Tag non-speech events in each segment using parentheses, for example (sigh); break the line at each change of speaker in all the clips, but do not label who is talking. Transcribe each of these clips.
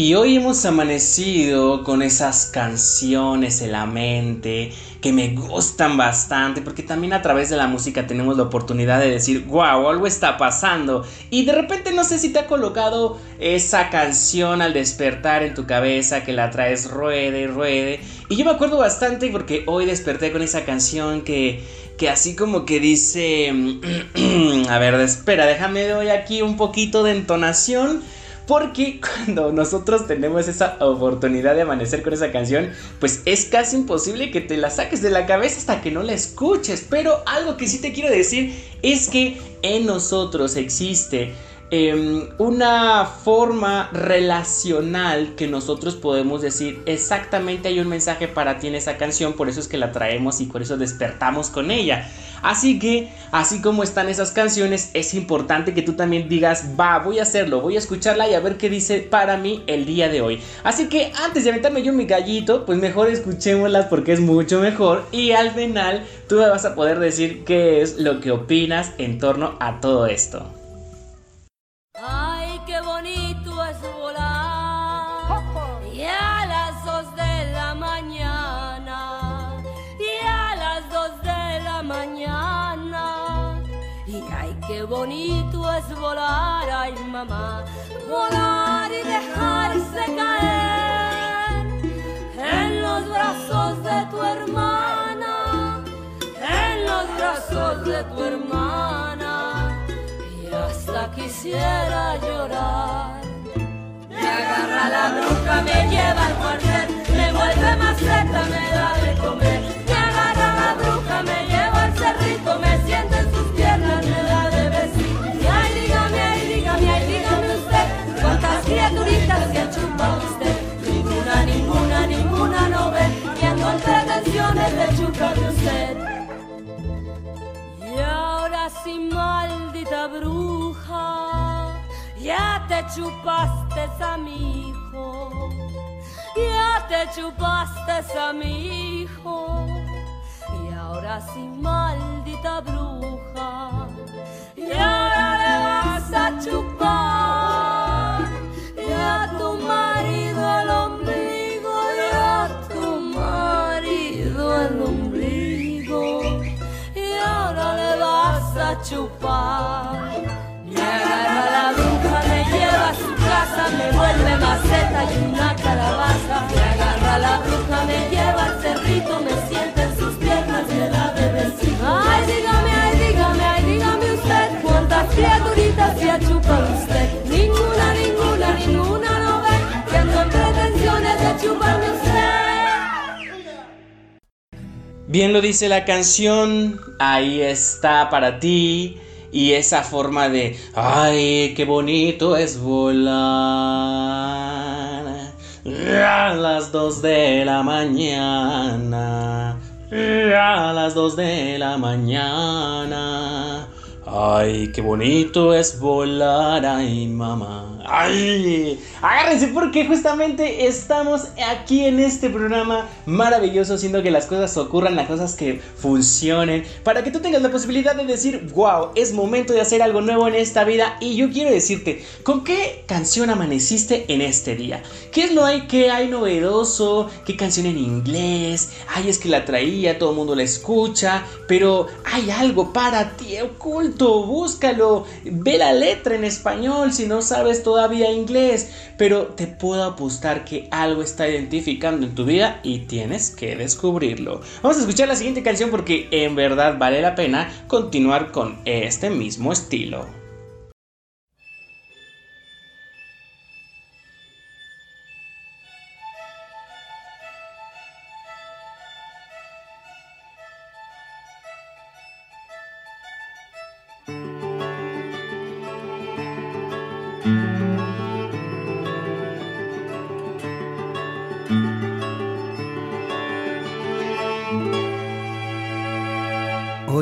Y hoy hemos amanecido con esas canciones en la mente que me gustan bastante porque también a través de la música tenemos la oportunidad de decir, wow, algo está pasando. Y de repente no sé si te ha colocado esa canción al despertar en tu cabeza que la traes ruede, ruede. Y yo me acuerdo bastante porque hoy desperté con esa canción que, que así como que dice, (clears throat) a ver, espera, déjame doy aquí un poquito de entonación. Porque cuando nosotros tenemos esa oportunidad de amanecer con esa canción, pues es casi imposible que te la saques de la cabeza hasta que no la escuches. Pero algo que sí te quiero decir es que en nosotros existe Em, una forma relacional que nosotros podemos decir exactamente hay un mensaje para ti en esa canción, por eso es que la traemos y por eso despertamos con ella. Así que, así como están esas canciones, es importante que tú también digas, va, voy a hacerlo, voy a escucharla y a ver qué dice para mí el día de hoy. Así que antes de aventarme yo mi gallito, pues mejor escuchémoslas porque es mucho mejor y al final tú me vas a poder decir qué es lo que opinas en torno a todo esto.
Bonito es volar, ay mamá, volar y dejarse caer en los brazos de tu hermana, en los brazos de tu hermana, y hasta quisiera llorar. Me agarra la bruja, me lleva al cuartel, me vuelve maceta, me da de comer. Me agarra la bruja, me bruja, ya te chupaste a mi hijo. Ya te chupaste a mi hijo. Y ahora sí, maldita bruja, y ahora le vas a chupar
Bien lo dice la canción, ahí está para ti. Y esa forma de, ay, qué bonito es volar. A las dos de la mañana. A las dos de la mañana. Ay, qué bonito es volar, ay mamá. Ay, agárrense porque justamente estamos aquí en este programa maravilloso, haciendo que las cosas ocurran, las cosas que funcionen, para que tú tengas la posibilidad de decir, wow, es momento de hacer algo nuevo en esta vida. Y yo quiero decirte, ¿con qué canción amaneciste en este día? ¿Qué es lo hay que hay novedoso? ¿Qué canción en inglés? Ay, es que la traía, todo el mundo la escucha, pero hay algo para ti oculto búscalo, ve la letra en español si no sabes inglés, pero te puedo apostar que algo está identificando en tu vida y tienes que descubrirlo. Vamos a escuchar la siguiente canción porque en verdad vale la pena continuar con este mismo estilo.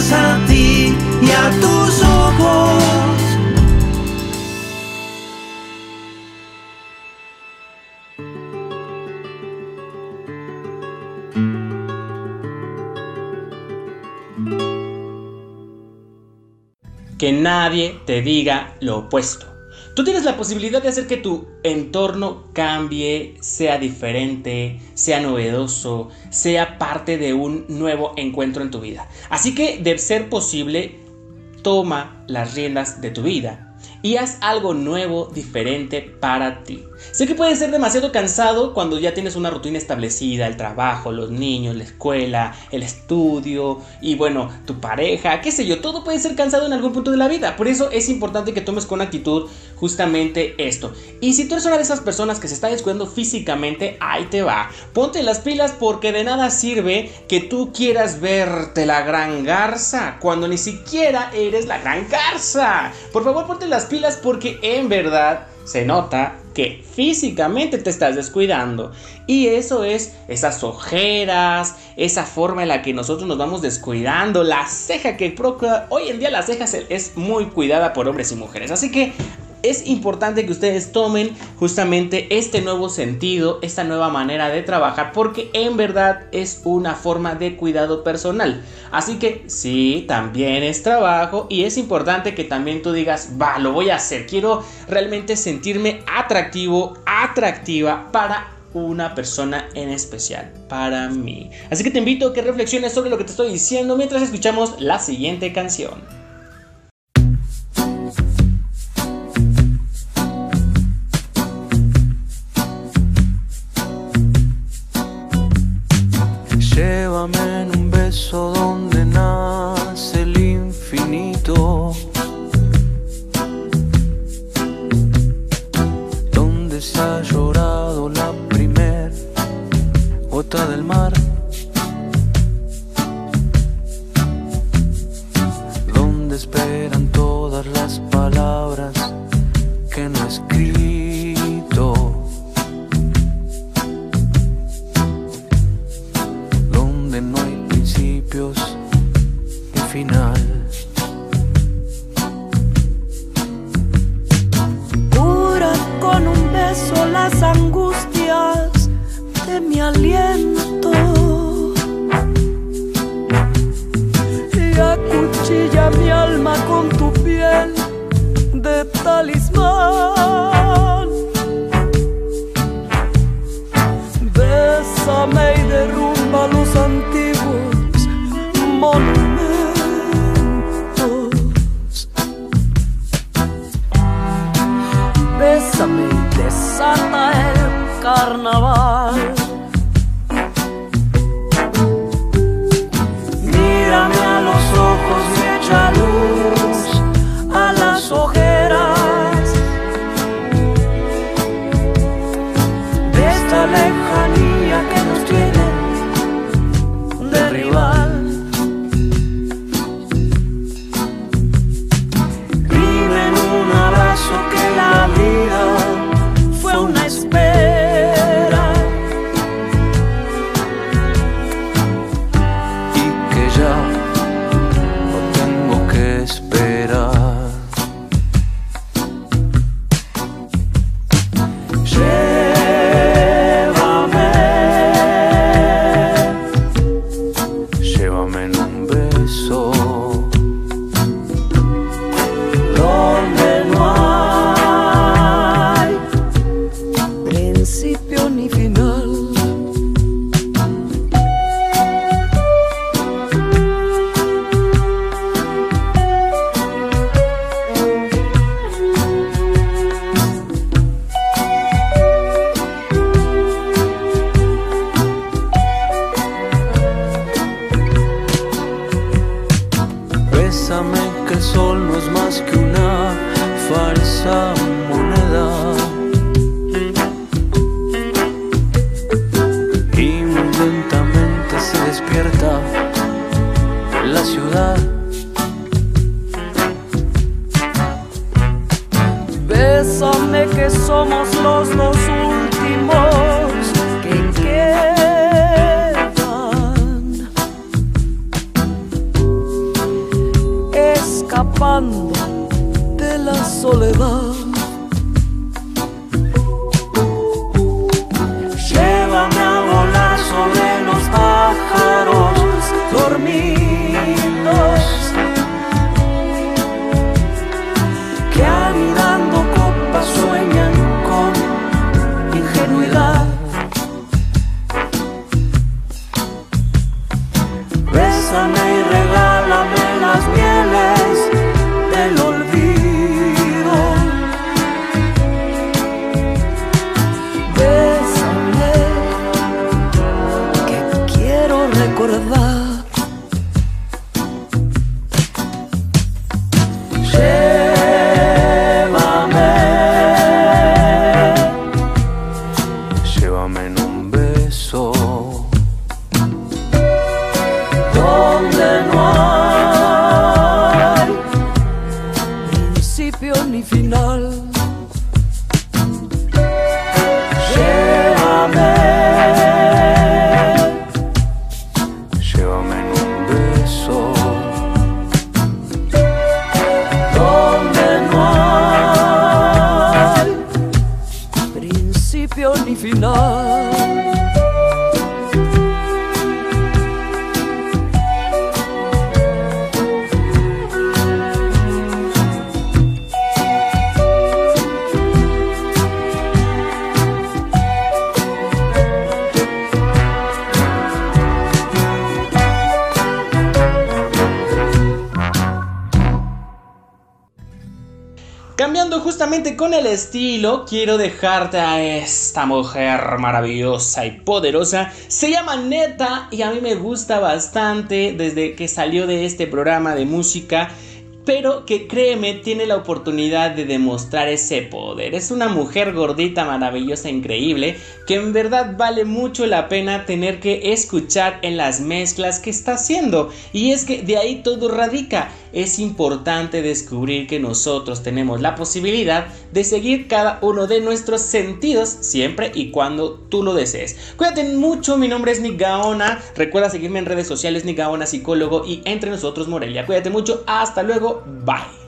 A ti y a tus ojos.
Que nadie te diga lo opuesto. Tú tienes la posibilidad de hacer que tu entorno cambie, sea diferente, sea novedoso, sea parte de un nuevo encuentro en tu vida. Así que, de ser posible, toma las riendas de tu vida y haz algo nuevo, diferente para ti. Sé que puede ser demasiado cansado cuando ya tienes una rutina establecida, el trabajo, los niños, la escuela, el estudio y bueno, tu pareja, qué sé yo, todo puede ser cansado en algún punto de la vida. Por eso es importante que tomes con actitud justamente esto. Y si tú eres una de esas personas que se está descuidando físicamente, ahí te va. Ponte las pilas porque de nada sirve que tú quieras verte la gran garza cuando ni siquiera eres la gran garza. Por favor, ponte las pilas porque en verdad se nota que físicamente te estás descuidando. Y eso es esas ojeras, esa forma en la que nosotros nos vamos descuidando, la ceja que. Hoy en día la ceja es muy cuidada por hombres y mujeres. Así que es importante que ustedes tomen justamente este nuevo sentido, esta nueva manera de trabajar, porque en verdad es una forma de cuidado personal. Así que sí, también es trabajo y es importante que también tú digas, va, lo voy a hacer, quiero realmente sentirme atractivo, atractiva para una persona en especial para mí. Así que te invito a que reflexiones sobre lo que te estoy diciendo mientras escuchamos la siguiente canción.
las angustias
de mi aliento y acuchilla mi alma con tu piel de talismán. Bésame y derrumba los antiguos carnaval.
Bésame y
principio ni final.
Justamente con el estilo, quiero dejarte a esta mujer maravillosa y poderosa. Se llama Neta y a mí me gusta bastante desde que salió de este programa de música. Pero que créeme, tiene la oportunidad de demostrar ese poder. Es una mujer gordita, maravillosa, increíble, que en verdad vale mucho la pena tener que escuchar en las mezclas que está haciendo. Y es que de ahí todo radica. Es importante descubrir que nosotros tenemos la posibilidad de seguir cada uno de nuestros sentidos siempre y cuando tú lo desees. Cuídate mucho, mi nombre es Nick Gaona. Recuerda seguirme en redes sociales, Nick Gaona, psicólogo y entre nosotros Morelia. Cuídate mucho, hasta luego, bye.